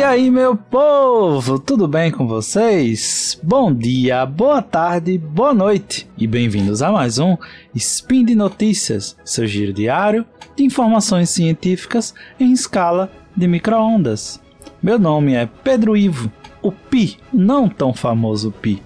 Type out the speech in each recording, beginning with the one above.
E aí, meu povo, tudo bem com vocês? Bom dia, boa tarde, boa noite e bem-vindos a mais um Spin de Notícias, seu giro diário de informações científicas em escala de microondas. Meu nome é Pedro Ivo, o Pi, não tão famoso Pi.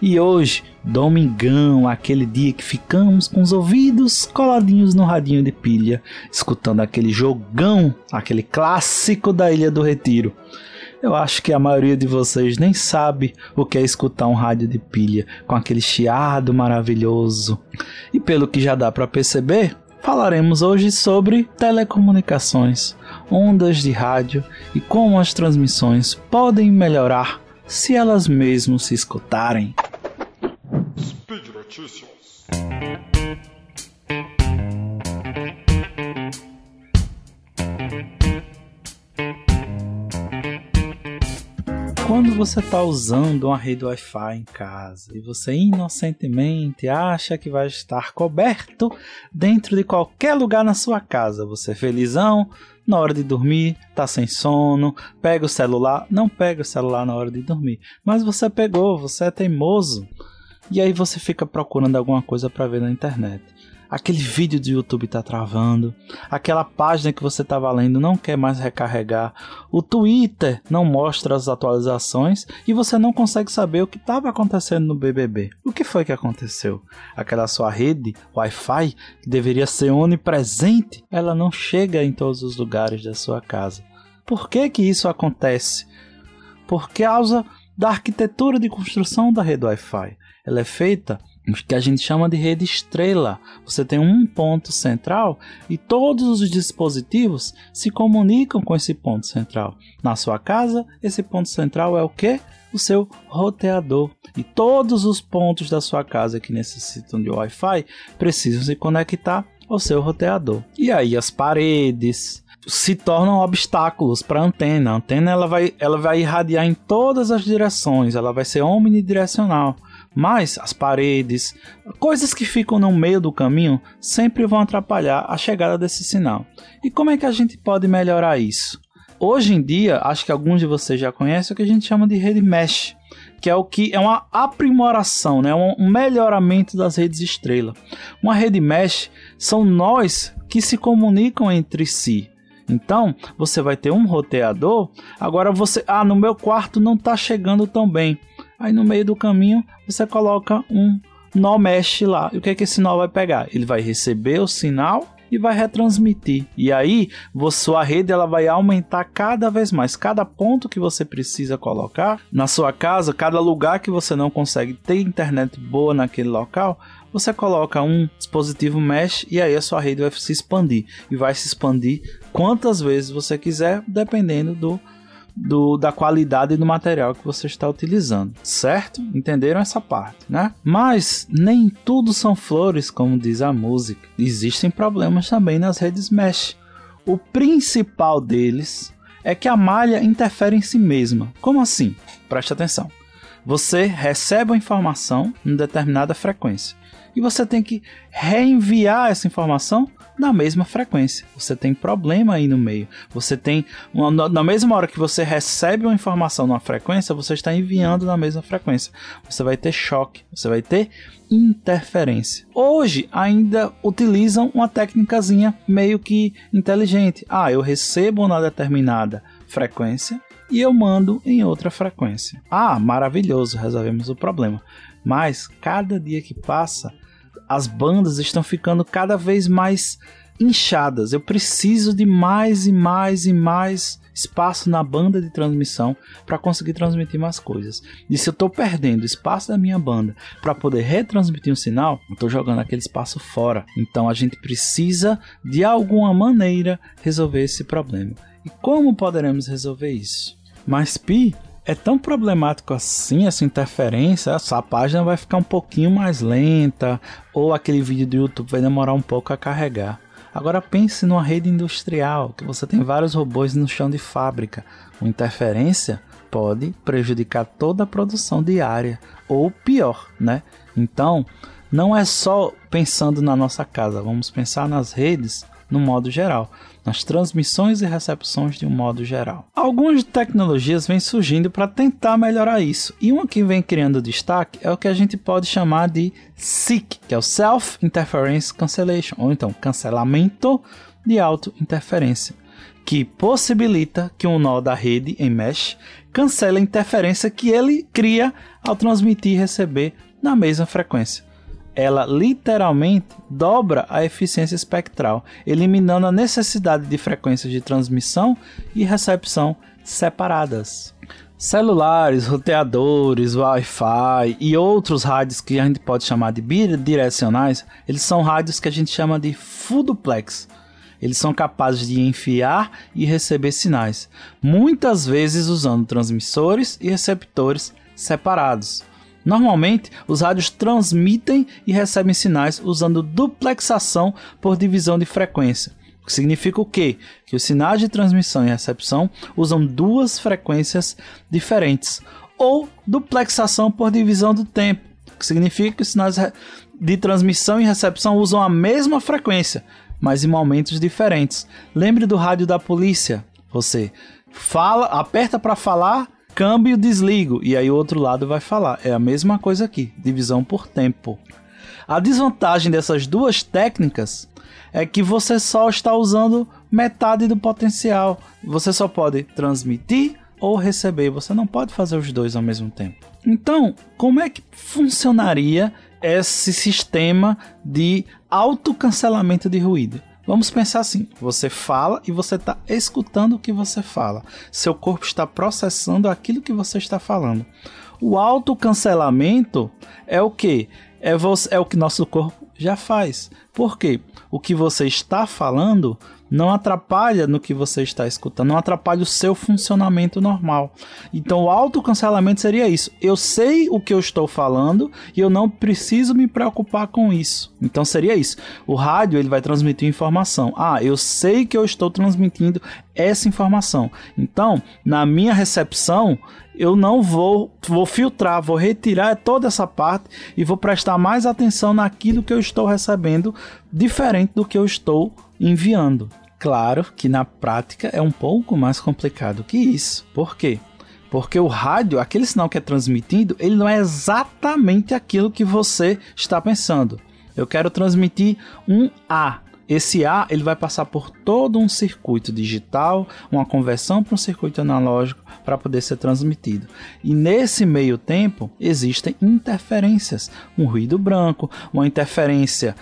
E hoje, domingão, aquele dia que ficamos com os ouvidos coladinhos no radinho de pilha, escutando aquele jogão, aquele clássico da Ilha do Retiro. Eu acho que a maioria de vocês nem sabe o que é escutar um rádio de pilha com aquele chiado maravilhoso. E pelo que já dá para perceber, falaremos hoje sobre telecomunicações, ondas de rádio e como as transmissões podem melhorar se elas mesmo se escutarem. Speed Notícias. Quando você está usando uma rede Wi-Fi em casa e você inocentemente acha que vai estar coberto dentro de qualquer lugar na sua casa, você é felizão, na hora de dormir, tá sem sono, pega o celular, não pega o celular na hora de dormir, mas você pegou, você é teimoso. E aí você fica procurando alguma coisa para ver na internet aquele vídeo do YouTube tá travando, aquela página que você estava lendo não quer mais recarregar, o Twitter não mostra as atualizações e você não consegue saber o que estava acontecendo no BBB. O que foi que aconteceu? Aquela sua rede Wi-Fi que deveria ser onipresente, ela não chega em todos os lugares da sua casa. Por que que isso acontece? Por causa da arquitetura de construção da rede Wi-Fi. Ela é feita que a gente chama de rede estrela. Você tem um ponto central e todos os dispositivos se comunicam com esse ponto central. Na sua casa, esse ponto central é o que? O seu roteador. E todos os pontos da sua casa que necessitam de Wi-Fi precisam se conectar ao seu roteador. E aí as paredes, se tornam obstáculos para a antena. A antena ela vai, ela vai irradiar em todas as direções, ela vai ser omnidirecional. Mas as paredes, coisas que ficam no meio do caminho, sempre vão atrapalhar a chegada desse sinal. E como é que a gente pode melhorar isso? Hoje em dia, acho que alguns de vocês já conhecem o que a gente chama de rede mesh, que é o que é uma aprimoração, né? um melhoramento das redes estrela. Uma rede mesh são nós que se comunicam entre si. Então, você vai ter um roteador. Agora você, ah, no meu quarto não está chegando tão bem. Aí no meio do caminho você coloca um nó mesh lá. E o que é que esse nó vai pegar? Ele vai receber o sinal e vai retransmitir. E aí, sua rede ela vai aumentar cada vez mais. Cada ponto que você precisa colocar na sua casa, cada lugar que você não consegue ter internet boa naquele local, você coloca um dispositivo mesh e aí a sua rede vai se expandir. E vai se expandir quantas vezes você quiser, dependendo do do, da qualidade do material que você está utilizando, certo? Entenderam essa parte, né? Mas nem tudo são flores, como diz a música. Existem problemas também nas redes mesh. O principal deles é que a malha interfere em si mesma. Como assim? Preste atenção. Você recebe a informação em determinada frequência e você tem que reenviar essa informação na mesma frequência. Você tem problema aí no meio. Você tem uma, na mesma hora que você recebe uma informação numa frequência, você está enviando na mesma frequência. Você vai ter choque, você vai ter interferência. Hoje ainda utilizam uma técnicazinha meio que inteligente. Ah, eu recebo na determinada frequência e eu mando em outra frequência. Ah, maravilhoso, resolvemos o problema. Mas cada dia que passa, as bandas estão ficando cada vez mais inchadas. Eu preciso de mais e mais e mais espaço na banda de transmissão para conseguir transmitir mais coisas. E se eu estou perdendo espaço da minha banda para poder retransmitir um sinal, eu estou jogando aquele espaço fora. Então a gente precisa de alguma maneira resolver esse problema. E como poderemos resolver isso? Mas Pi é tão problemático assim essa interferência, essa página vai ficar um pouquinho mais lenta, ou aquele vídeo do YouTube vai demorar um pouco a carregar. Agora pense numa rede industrial, que você tem vários robôs no chão de fábrica. Uma interferência pode prejudicar toda a produção diária, ou pior, né? Então, não é só pensando na nossa casa, vamos pensar nas redes no modo geral, nas transmissões e recepções de um modo geral. Algumas tecnologias vêm surgindo para tentar melhorar isso, e uma que vem criando destaque é o que a gente pode chamar de SIC, que é o Self Interference Cancellation, ou então cancelamento de auto-interferência, que possibilita que um nó da rede em mesh cancele a interferência que ele cria ao transmitir e receber na mesma frequência ela literalmente dobra a eficiência espectral, eliminando a necessidade de frequências de transmissão e recepção separadas. Celulares, roteadores, Wi-Fi e outros rádios que a gente pode chamar de bidirecionais, eles são rádios que a gente chama de full duplex. Eles são capazes de enviar e receber sinais, muitas vezes usando transmissores e receptores separados. Normalmente, os rádios transmitem e recebem sinais usando duplexação por divisão de frequência. O que significa o quê? Que os sinais de transmissão e recepção usam duas frequências diferentes. Ou duplexação por divisão do tempo, o que significa que os sinais de transmissão e recepção usam a mesma frequência, mas em momentos diferentes. Lembre do rádio da polícia. Você fala, aperta para falar câmbio, desligo. E aí o outro lado vai falar. É a mesma coisa aqui, divisão por tempo. A desvantagem dessas duas técnicas é que você só está usando metade do potencial. Você só pode transmitir ou receber, você não pode fazer os dois ao mesmo tempo. Então, como é que funcionaria esse sistema de autocancelamento de ruído? Vamos pensar assim: você fala e você está escutando o que você fala. Seu corpo está processando aquilo que você está falando. O autocancelamento é o que? É, é o que nosso corpo já faz. Por quê? O que você está falando não atrapalha no que você está escutando, não atrapalha o seu funcionamento normal. Então o autocancelamento seria isso. Eu sei o que eu estou falando e eu não preciso me preocupar com isso. Então seria isso. O rádio ele vai transmitir informação. Ah, eu sei que eu estou transmitindo essa informação. Então, na minha recepção, eu não vou, vou filtrar, vou retirar toda essa parte e vou prestar mais atenção naquilo que eu estou recebendo, diferente do que eu estou enviando. Claro que na prática é um pouco mais complicado que isso. Por quê? Porque o rádio, aquele sinal que é transmitido, ele não é exatamente aquilo que você está pensando. Eu quero transmitir um A. Esse A ele vai passar por todo um circuito digital, uma conversão para um circuito analógico para poder ser transmitido. E nesse meio tempo existem interferências, um ruído branco, uma interferência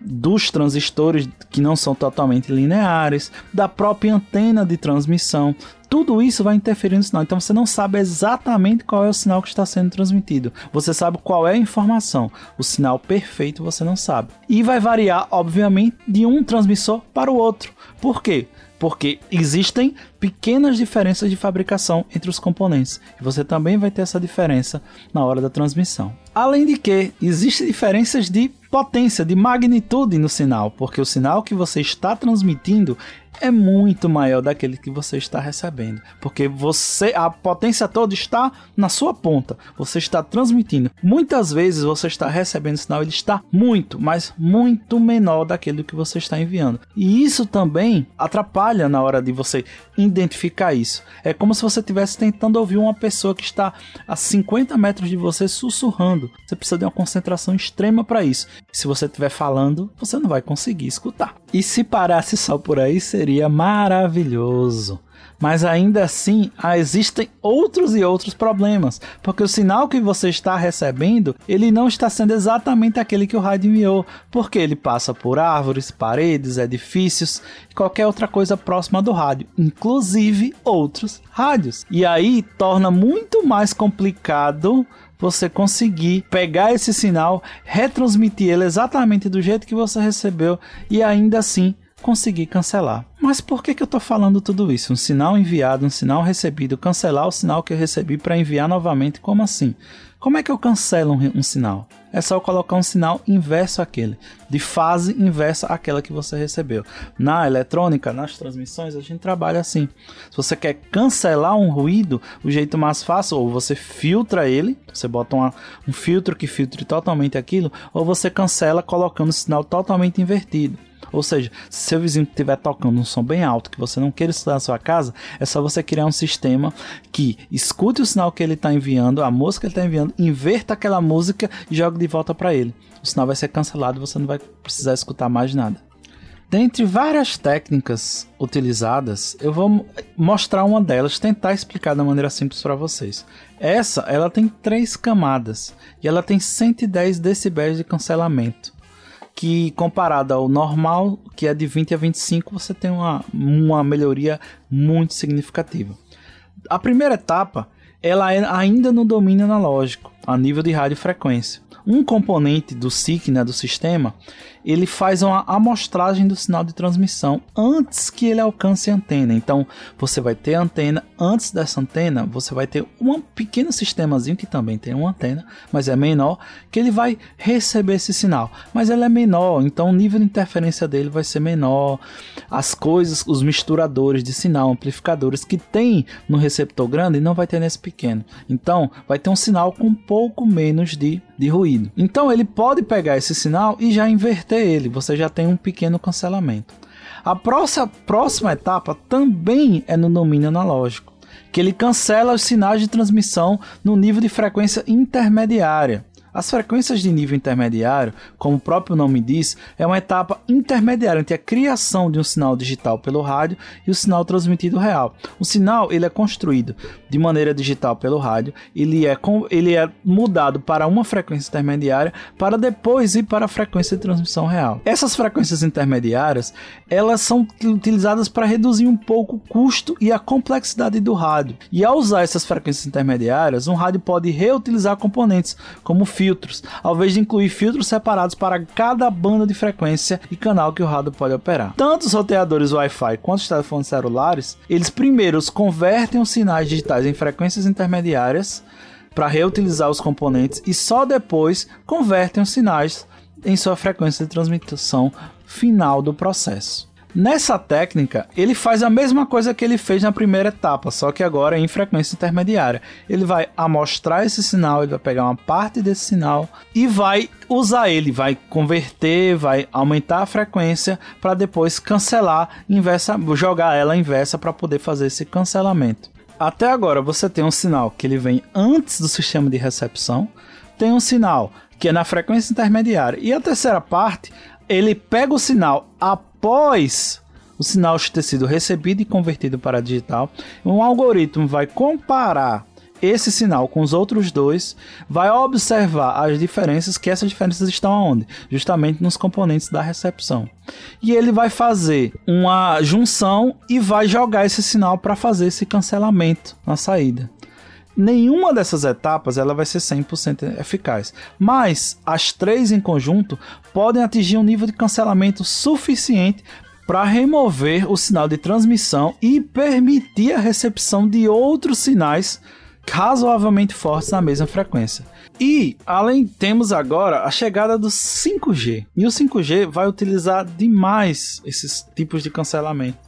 dos transistores que não são totalmente lineares, da própria antena de transmissão. Tudo isso vai interferir no sinal. Então você não sabe exatamente qual é o sinal que está sendo transmitido. Você sabe qual é a informação. O sinal perfeito você não sabe. E vai variar, obviamente, de um transmissor para o outro. Por quê? porque existem pequenas diferenças de fabricação entre os componentes e você também vai ter essa diferença na hora da transmissão. Além de que existem diferenças de potência, de magnitude no sinal, porque o sinal que você está transmitindo é muito maior daquele que você está recebendo, porque você a potência toda está na sua ponta. Você está transmitindo. Muitas vezes você está recebendo sinal, ele está muito, mas muito menor daquele que você está enviando. E isso também atrapalha na hora de você identificar isso. É como se você estivesse tentando ouvir uma pessoa que está a 50 metros de você sussurrando. Você precisa de uma concentração extrema para isso. Se você estiver falando, você não vai conseguir escutar. E se parasse só por aí, seria maravilhoso. Mas ainda assim, existem outros e outros problemas, porque o sinal que você está recebendo, ele não está sendo exatamente aquele que o rádio enviou, porque ele passa por árvores, paredes, edifícios e qualquer outra coisa próxima do rádio, inclusive outros rádios. E aí torna muito mais complicado você conseguir pegar esse sinal, retransmitir ele exatamente do jeito que você recebeu e ainda assim conseguir cancelar. Mas por que, que eu estou falando tudo isso? Um sinal enviado, um sinal recebido, cancelar o sinal que eu recebi para enviar novamente? Como assim? Como é que eu cancelo um, um, sinal? É só colocar um sinal inverso àquele, de fase inversa àquela que você recebeu. Na eletrônica, nas transmissões, a gente trabalha assim. Se você quer cancelar um ruído, o jeito mais fácil, ou você filtra ele, você bota uma, um filtro que filtre totalmente aquilo, ou você cancela colocando o sinal totalmente invertido. Ou seja, se seu vizinho estiver tocando um som bem alto que você não queira escutar na sua casa, é só você criar um sistema que escute o sinal que ele está enviando, a música que ele está enviando, inverta aquela música e jogue de volta para ele. O sinal vai ser cancelado e você não vai precisar escutar mais nada. Dentre várias técnicas utilizadas, eu vou mostrar uma delas, tentar explicar da maneira simples para vocês. Essa, ela tem três camadas e ela tem 110 decibéis de cancelamento que comparado ao normal, que é de 20 a 25, você tem uma, uma melhoria muito significativa. A primeira etapa, ela é ainda no domínio analógico, a nível de radiofrequência um componente do SIC, né, do sistema, ele faz uma amostragem do sinal de transmissão antes que ele alcance a antena. Então, você vai ter a antena, antes dessa antena, você vai ter um pequeno sistemazinho que também tem uma antena, mas é menor, que ele vai receber esse sinal. Mas ele é menor, então o nível de interferência dele vai ser menor. As coisas, os misturadores de sinal, amplificadores que tem no receptor grande, não vai ter nesse pequeno. Então, vai ter um sinal com um pouco menos de, de ruído. Então ele pode pegar esse sinal e já inverter ele, você já tem um pequeno cancelamento. A próxima, próxima etapa também é no domínio analógico, que ele cancela os sinais de transmissão no nível de frequência intermediária. As frequências de nível intermediário, como o próprio nome diz, é uma etapa intermediária entre a criação de um sinal digital pelo rádio e o sinal transmitido real. O sinal ele é construído de maneira digital pelo rádio, ele é, ele é mudado para uma frequência intermediária para depois ir para a frequência de transmissão real. Essas frequências intermediárias elas são utilizadas para reduzir um pouco o custo e a complexidade do rádio. E ao usar essas frequências intermediárias, um rádio pode reutilizar componentes como filtros, ao invés de incluir filtros separados para cada banda de frequência e canal que o rádio pode operar. Tanto os roteadores Wi-Fi quanto os telefones celulares, eles primeiro convertem os sinais digitais em frequências intermediárias para reutilizar os componentes e só depois convertem os sinais em sua frequência de transmissão final do processo. Nessa técnica, ele faz a mesma coisa que ele fez na primeira etapa, só que agora em frequência intermediária. Ele vai amostrar esse sinal, ele vai pegar uma parte desse sinal e vai usar ele, vai converter, vai aumentar a frequência para depois cancelar, inversa, jogar ela inversa para poder fazer esse cancelamento. Até agora você tem um sinal que ele vem antes do sistema de recepção, tem um sinal que é na frequência intermediária e a terceira parte ele pega o sinal após o sinal ter sido recebido e convertido para digital. Um algoritmo vai comparar esse sinal com os outros dois, vai observar as diferenças, que essas diferenças estão aonde? Justamente nos componentes da recepção. E ele vai fazer uma junção e vai jogar esse sinal para fazer esse cancelamento na saída nenhuma dessas etapas ela vai ser 100% eficaz, mas as três em conjunto podem atingir um nível de cancelamento suficiente para remover o sinal de transmissão e permitir a recepção de outros sinais razoavelmente fortes na mesma frequência. E além temos agora a chegada do 5G. E o 5G vai utilizar demais esses tipos de cancelamento.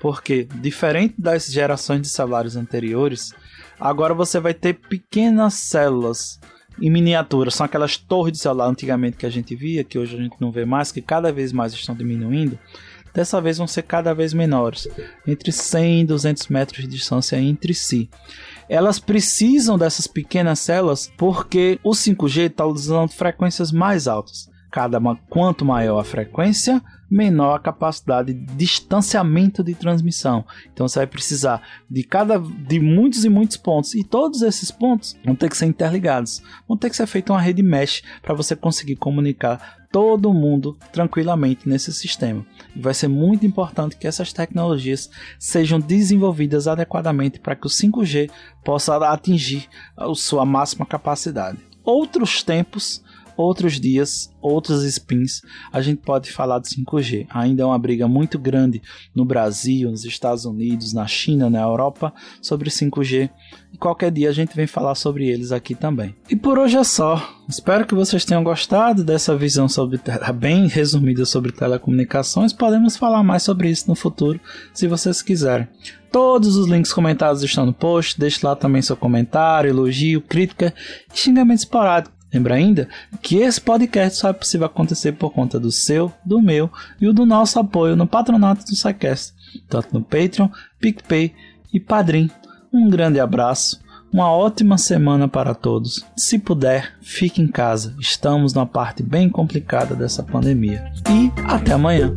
Porque diferente das gerações de celulares anteriores, Agora você vai ter pequenas células em miniatura. São aquelas torres de celular antigamente que a gente via, que hoje a gente não vê mais, que cada vez mais estão diminuindo. Dessa vez vão ser cada vez menores, entre 100 e 200 metros de distância entre si. Elas precisam dessas pequenas células porque o 5G está usando frequências mais altas. Cada quanto maior a frequência, menor a capacidade de distanciamento de transmissão. Então você vai precisar de cada de muitos e muitos pontos e todos esses pontos vão ter que ser interligados. Vão ter que ser feita uma rede mesh para você conseguir comunicar todo mundo tranquilamente nesse sistema. E vai ser muito importante que essas tecnologias sejam desenvolvidas adequadamente para que o 5G possa atingir a sua máxima capacidade. Outros tempos outros dias, outros spins, a gente pode falar do 5G. Ainda é uma briga muito grande no Brasil, nos Estados Unidos, na China, na Europa sobre 5G. E qualquer dia a gente vem falar sobre eles aqui também. E por hoje é só. Espero que vocês tenham gostado dessa visão sobre bem resumida sobre telecomunicações. Podemos falar mais sobre isso no futuro, se vocês quiserem. Todos os links comentados estão no post. Deixe lá também seu comentário, elogio, crítica e xingamento esporádico Lembra ainda que esse podcast só é possível acontecer por conta do seu, do meu e o do nosso apoio no patronato do SciCast, tanto no Patreon, PicPay e Padrim. Um grande abraço, uma ótima semana para todos. Se puder, fique em casa. Estamos numa parte bem complicada dessa pandemia. E até amanhã.